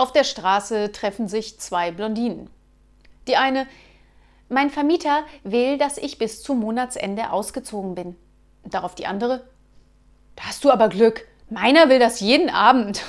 Auf der Straße treffen sich zwei Blondinen. Die eine, mein Vermieter will, dass ich bis zum Monatsende ausgezogen bin. Darauf die andere, da hast du aber Glück, meiner will das jeden Abend.